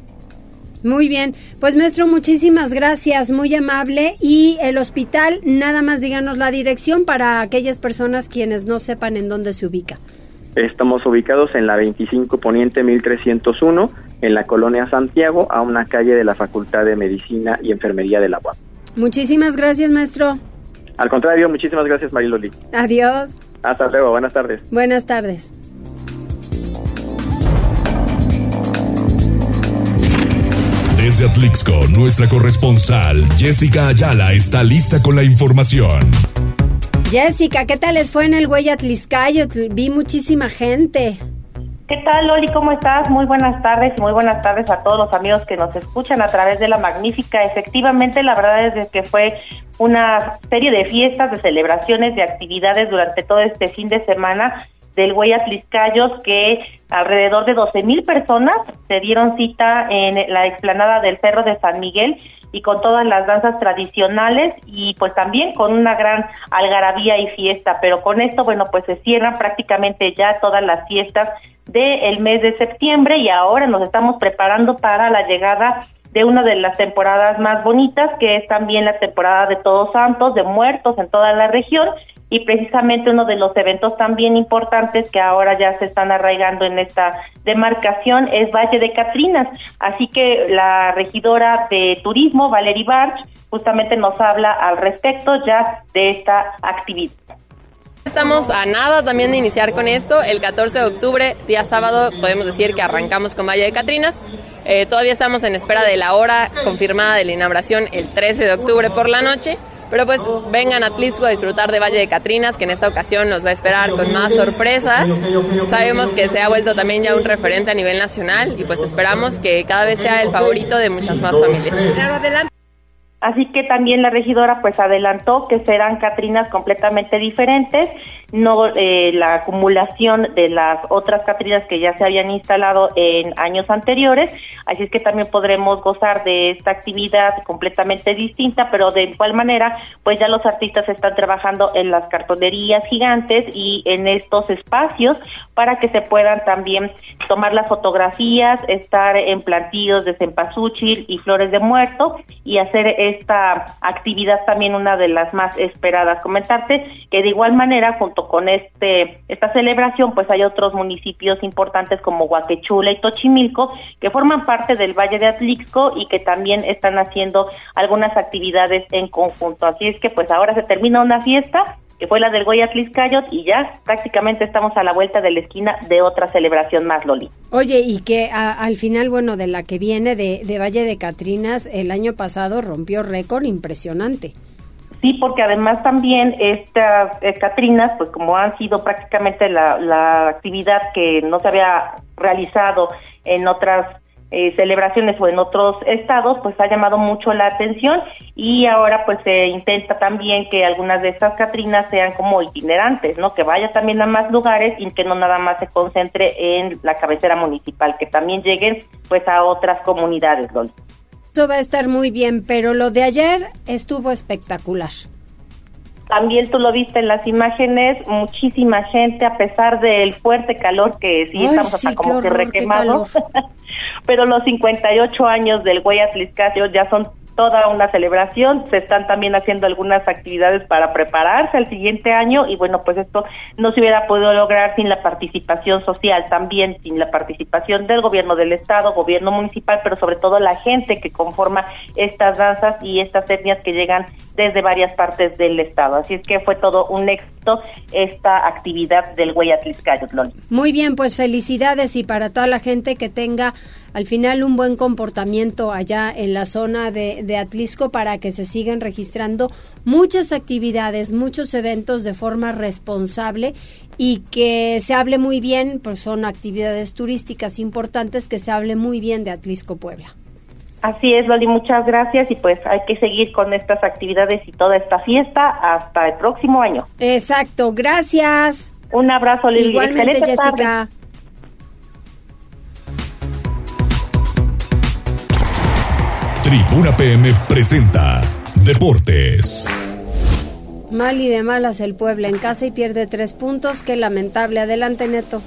Speaker 1: Muy bien, pues maestro, muchísimas gracias, muy amable. Y el hospital, nada más díganos la dirección para aquellas personas quienes no sepan en dónde se ubica.
Speaker 17: Estamos ubicados en la 25 Poniente 1301, en la colonia Santiago, a una calle de la Facultad de Medicina y Enfermería de la UAP.
Speaker 1: Muchísimas gracias, maestro.
Speaker 17: Al contrario, muchísimas gracias Mariloli.
Speaker 1: Adiós.
Speaker 17: Hasta luego, buenas tardes.
Speaker 1: Buenas tardes.
Speaker 3: Desde Atlixco, nuestra corresponsal Jessica Ayala está lista con la información.
Speaker 1: Jessica, ¿qué tal les fue en el Güey Atliscayo? Vi muchísima gente.
Speaker 18: ¿Qué tal, Loli? ¿Cómo estás? Muy buenas tardes y muy buenas tardes a todos los amigos que nos escuchan a través de la magnífica. Efectivamente, la verdad es que fue una serie de fiestas, de celebraciones, de actividades durante todo este fin de semana del Güey Atliscayos que alrededor de 12 mil personas se dieron cita en la explanada del Cerro de San Miguel y con todas las danzas tradicionales y pues también con una gran algarabía y fiesta, pero con esto, bueno, pues se cierran prácticamente ya todas las fiestas del mes de septiembre y ahora nos estamos preparando para la llegada de una de las temporadas más bonitas, que es también la temporada de Todos Santos, de muertos en toda la región, y precisamente uno de los eventos también importantes que ahora ya se están arraigando en esta demarcación es Valle de Catrinas. Así que la regidora de turismo, Valerie Barch, justamente nos habla al respecto ya de esta actividad.
Speaker 19: Estamos a nada también de iniciar con esto. El 14 de octubre, día sábado, podemos decir que arrancamos con Valle de Catrinas. Eh, todavía estamos en espera de la hora confirmada de la inauguración el 13 de octubre por la noche. Pero pues vengan a Tlisco a disfrutar de Valle de Catrinas, que en esta ocasión nos va a esperar con más sorpresas. Sabemos que se ha vuelto también ya un referente a nivel nacional y pues esperamos que cada vez sea el favorito de muchas más familias.
Speaker 18: Así que también la regidora pues adelantó que serán Catrinas completamente diferentes no eh, la acumulación de las otras Catrinas que ya se habían instalado en años anteriores, así es que también podremos gozar de esta actividad completamente distinta, pero de igual manera, pues ya los artistas están trabajando en las cartonerías gigantes y en estos espacios para que se puedan también tomar las fotografías, estar en plantíos de cempasúchil y flores de muerto y hacer esta actividad también una de las más esperadas. Comentarte que de igual manera, con este esta celebración, pues hay otros municipios importantes como Huaquechula y Tochimilco que forman parte del Valle de Atlixco y que también están haciendo algunas actividades en conjunto. Así es que pues ahora se termina una fiesta que fue la del Goya Tliscayot y ya prácticamente estamos a la vuelta de la esquina de otra celebración más, Loli.
Speaker 1: Oye, y que al final, bueno, de la que viene de Valle de Catrinas, el año pasado rompió récord impresionante.
Speaker 18: Sí, porque además también estas eh, Catrinas, pues como han sido prácticamente la, la actividad que no se había realizado en otras eh, celebraciones o en otros estados, pues ha llamado mucho la atención y ahora pues se intenta también que algunas de estas Catrinas sean como itinerantes, ¿no? Que vaya también a más lugares y que no nada más se concentre en la cabecera municipal, que también lleguen pues a otras comunidades, Loli.
Speaker 1: Eso va a estar muy bien, pero lo de ayer estuvo espectacular.
Speaker 18: También tú lo viste en las imágenes, muchísima gente, a pesar del fuerte calor que sí estamos hasta como que requemados, pero los 58 años del Guayatliscasio ya son toda una celebración, se están también haciendo algunas actividades para prepararse al siguiente año y bueno, pues esto no se hubiera podido lograr sin la participación social, también sin la participación del gobierno del estado, gobierno municipal, pero sobre todo la gente que conforma estas danzas y estas etnias que llegan desde varias partes del estado. Así es que fue todo un éxito esta actividad del Hueyatliscayot,
Speaker 1: Muy bien, pues felicidades y para toda la gente que tenga al final un buen comportamiento allá en la zona de, de Atlisco para que se sigan registrando muchas actividades, muchos eventos de forma responsable y que se hable muy bien, pues son actividades turísticas importantes, que se hable muy bien de Atlisco Puebla.
Speaker 18: Así es, Loli, muchas gracias y pues hay que seguir con estas actividades y toda esta fiesta hasta el próximo año.
Speaker 1: Exacto, gracias.
Speaker 18: Un abrazo, Lili.
Speaker 1: Igualmente, Jessica.
Speaker 3: Tribuna PM presenta Deportes.
Speaker 1: Mal y de malas el pueblo en casa y pierde tres puntos. Qué lamentable. Adelante, Neto.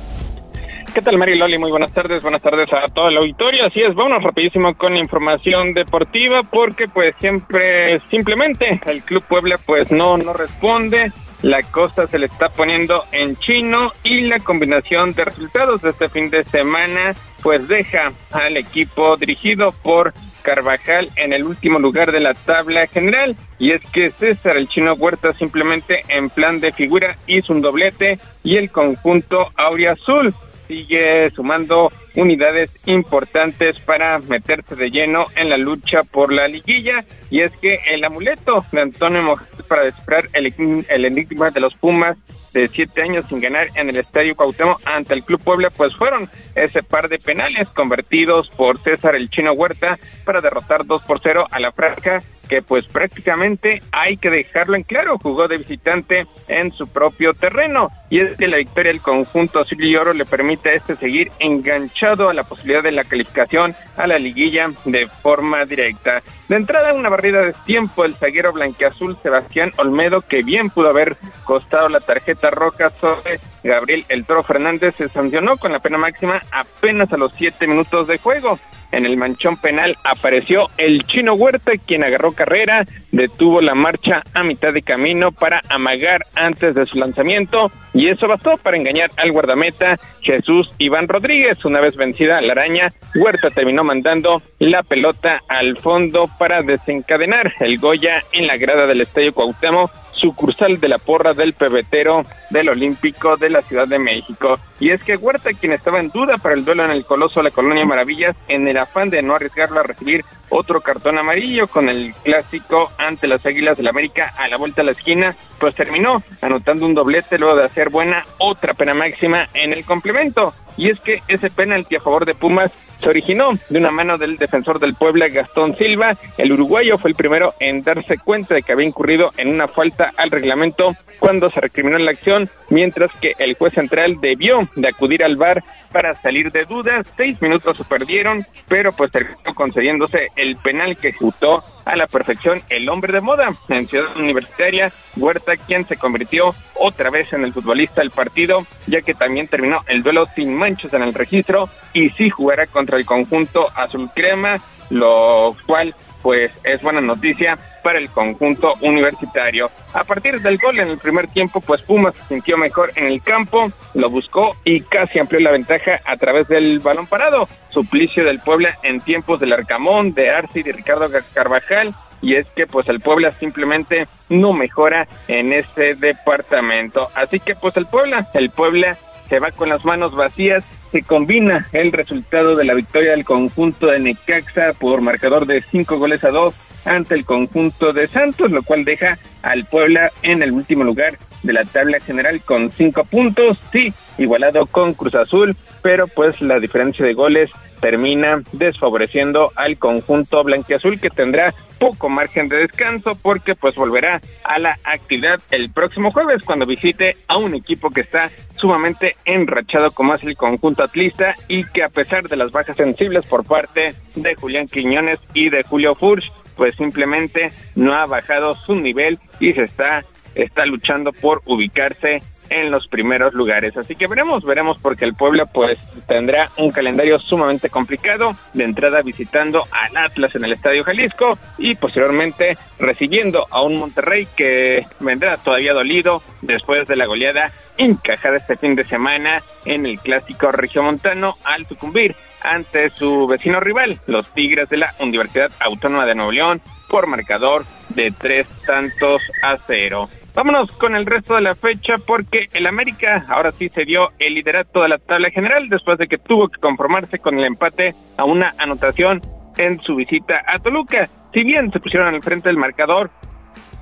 Speaker 20: ¿Qué tal, Mari Loli? Muy buenas tardes, buenas tardes a todo el auditorio. Así es, vámonos rapidísimo con información deportiva porque pues siempre, simplemente el Club Puebla pues no, no responde. La cosa se le está poniendo en chino y la combinación de resultados de este fin de semana pues deja al equipo dirigido por Carvajal en el último lugar de la tabla general. Y es que César el Chino Huerta simplemente en plan de figura hizo un doblete y el conjunto Aurea Azul sigue sumando unidades importantes para meterse de lleno en la lucha por la liguilla. Y es que el amuleto de Antonio Mojaves para descifrar el, el enigma de los Pumas de siete años sin ganar en el Estadio Cuauhtémoc ante el Club Puebla pues fueron ese par de penales convertidos por César el Chino Huerta para derrotar 2 por 0 a la franja que pues prácticamente hay que dejarlo en claro, jugó de visitante en su propio terreno. Y es que la victoria del conjunto azul y oro le permite a este seguir enganchado a la posibilidad de la calificación a la liguilla de forma directa. De entrada una barrida de tiempo el zaguero blanqueazul Sebastián Olmedo que bien pudo haber costado la tarjeta roja sobre Gabriel El Toro Fernández se sancionó con la pena máxima apenas a los siete minutos de juego. En el manchón penal apareció el chino Huerta, quien agarró carrera, detuvo la marcha a mitad de camino para amagar antes de su lanzamiento y eso bastó para engañar al guardameta Jesús Iván Rodríguez. Una vez vencida la araña, Huerta terminó mandando la pelota al fondo para desencadenar el Goya en la grada del Estadio Cuauhtémoc sucursal de la porra del pebetero del Olímpico de la Ciudad de México. Y es que Huerta, quien estaba en duda para el duelo en el Coloso de la Colonia Maravillas, en el afán de no arriesgarlo a recibir otro cartón amarillo con el clásico ante las Águilas del la América a la vuelta a la esquina, pues terminó anotando un doblete luego de hacer buena otra pena máxima en el complemento. Y es que ese penalti a favor de Pumas se originó de una mano del defensor del Puebla, Gastón Silva. El uruguayo fue el primero en darse cuenta de que había incurrido en una falta al reglamento cuando se recriminó la acción, mientras que el juez central debió de acudir al VAR para salir de dudas. Seis minutos se perdieron, pero pues terminó concediéndose el penal que ejecutó a la perfección el hombre de moda. En Ciudad Universitaria, Huerta, quien se convirtió otra vez en el futbolista del partido, ya que también terminó el duelo sin manchas en el registro y sí jugará contra el conjunto azul crema, lo cual pues es buena noticia para el conjunto universitario. A partir del gol en el primer tiempo, pues Pumas se sintió mejor en el campo, lo buscó y casi amplió la ventaja a través del balón parado. Suplicio del Puebla en tiempos del Arcamón, de Arce y de Ricardo Carvajal. Y es que pues el Puebla simplemente no mejora en ese departamento. Así que pues el Puebla, el Puebla se va con las manos vacías se combina el resultado de la victoria del conjunto de Necaxa por marcador de cinco goles a dos ante el conjunto de Santos, lo cual deja al Puebla en el último lugar de la tabla general con cinco puntos, sí, igualado con Cruz Azul, pero pues la diferencia de goles termina desfavoreciendo al conjunto blanquiazul que tendrá poco margen de descanso porque pues volverá a la actividad el próximo jueves cuando visite a un equipo que está sumamente enrachado como es el conjunto atlista y que a pesar de las bajas sensibles por parte de Julián Quiñones y de Julio Furch pues simplemente no ha bajado su nivel y se está está luchando por ubicarse en los primeros lugares. Así que veremos, veremos porque el Puebla pues tendrá un calendario sumamente complicado, de entrada visitando al Atlas en el Estadio Jalisco y posteriormente recibiendo a un Monterrey que vendrá todavía dolido después de la goleada encajada este fin de semana en el clásico regiomontano al sucumbir ante su vecino rival, los Tigres de la Universidad Autónoma de Nuevo León, por marcador de tres tantos a cero. Vámonos con el resto de la fecha porque el América ahora sí se dio el liderato de la tabla general después de que tuvo que conformarse con el empate a una anotación en su visita a Toluca. Si bien se pusieron al frente del marcador,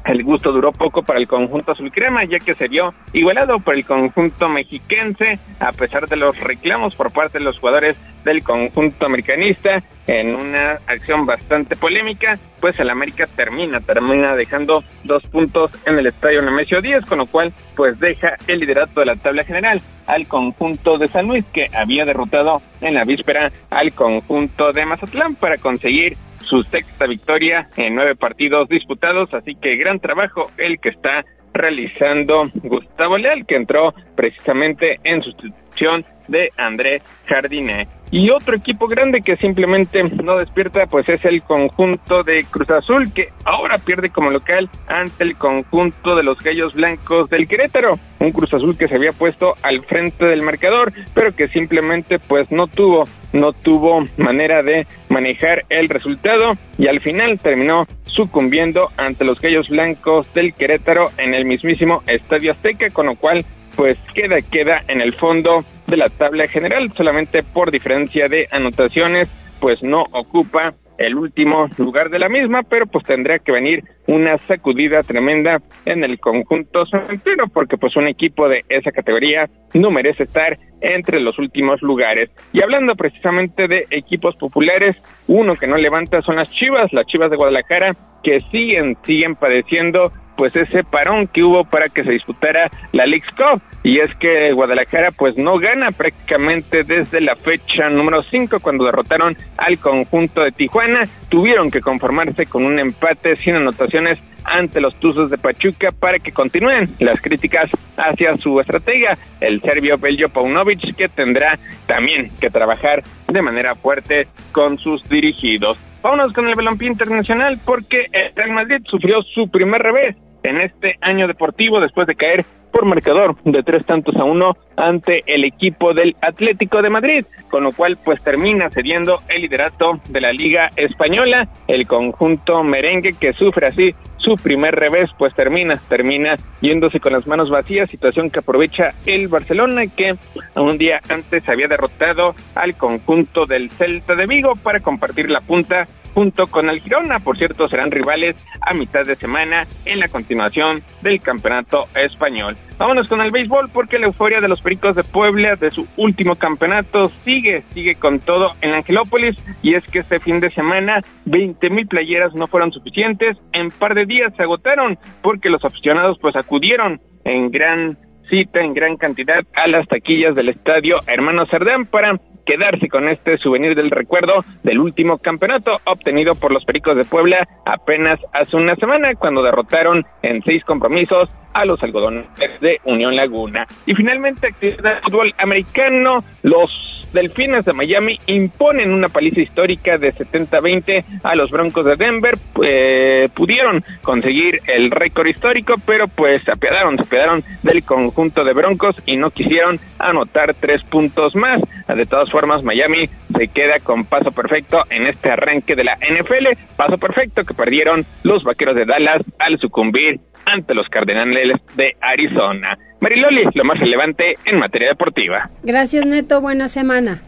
Speaker 20: el gusto duró poco para el conjunto azul crema, ya que se vio igualado por el conjunto mexiquense, a pesar de los reclamos por parte de los jugadores del conjunto americanista, en una acción bastante polémica, pues el América termina, termina dejando dos puntos en el estadio Nemesio 10, con lo cual pues deja el liderato de la tabla general al conjunto de San Luis, que había derrotado en la víspera al conjunto de Mazatlán para conseguir su sexta victoria en nueve partidos disputados, así que gran trabajo el que está realizando Gustavo Leal, que entró precisamente en sustitución de André Jardine. Y otro equipo grande que simplemente no despierta, pues es el conjunto de Cruz Azul, que ahora pierde como local ante el conjunto de los Gallos Blancos del Querétaro. Un Cruz Azul que se había puesto al frente del marcador, pero que simplemente pues no tuvo, no tuvo manera de manejar el resultado y al final terminó sucumbiendo ante los Gallos Blancos del Querétaro en el mismísimo Estadio Azteca, con lo cual pues queda, queda en el fondo de la tabla general, solamente por diferencia de anotaciones, pues no ocupa el último lugar de la misma, pero pues tendría que venir una sacudida tremenda en el conjunto cementero, porque pues un equipo de esa categoría no merece estar entre los últimos lugares. Y hablando precisamente de equipos populares, uno que no levanta son las Chivas, las Chivas de Guadalajara, que siguen, siguen padeciendo pues ese parón que hubo para que se disputara la League Cup. Y es que Guadalajara pues no gana prácticamente desde la fecha número 5 cuando derrotaron al conjunto de Tijuana, tuvieron que conformarse con un empate sin anotaciones ante los Tuzos de Pachuca para que continúen las críticas hacia su estratega, el serbio Beljo Paunovic, que tendrá también que trabajar de manera fuerte con sus dirigidos. Vámonos con el balompié internacional porque el Real Madrid sufrió su primer revés en este año deportivo después de caer por marcador de tres tantos a uno ante el equipo del Atlético de Madrid, con lo cual pues termina cediendo el liderato de la Liga Española, el conjunto merengue que sufre así su primer revés, pues termina, termina yéndose con las manos vacías, situación que aprovecha el Barcelona que un día antes había derrotado al conjunto del Celta de Vigo para compartir la punta junto con el Girona. Por cierto, serán rivales a mitad de semana en la continuación del campeonato español. Vámonos con el béisbol porque la euforia de los Pericos de Puebla de su último campeonato sigue, sigue con todo en Angelópolis y es que este fin de semana 20 mil playeras no fueron suficientes, en par de días se agotaron porque los aficionados pues acudieron en gran cita, en gran cantidad a las taquillas del estadio Hermano Cerdán para quedarse con este souvenir del recuerdo del último campeonato obtenido por los Pericos de Puebla apenas hace una semana cuando derrotaron en seis compromisos a los algodones de Unión Laguna. Y finalmente, actividad de fútbol americano, los Delfines de Miami imponen una paliza histórica de 70-20 a los Broncos de Denver. Eh, pudieron conseguir el récord histórico, pero pues se apiadaron, se apiadaron del conjunto de Broncos y no quisieron anotar tres puntos más. De todas formas, Miami se queda con paso perfecto en este arranque de la NFL. Paso perfecto que perdieron los Vaqueros de Dallas al sucumbir ante los Cardenales de Arizona. Mariloli, lo más relevante en materia deportiva.
Speaker 1: Gracias, Neto. Buena semana.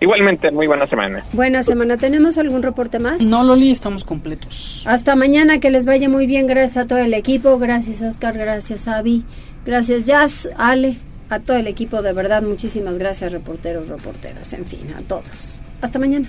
Speaker 20: Igualmente, muy buena semana.
Speaker 1: Buena semana. ¿Tenemos algún reporte más?
Speaker 2: No, Loli, estamos completos.
Speaker 1: Hasta mañana, que les vaya muy bien. Gracias a todo el equipo. Gracias, Oscar. Gracias, Avi. Gracias, Jazz, Ale. A todo el equipo, de verdad, muchísimas gracias, reporteros, reporteras, en fin, a todos. Hasta mañana.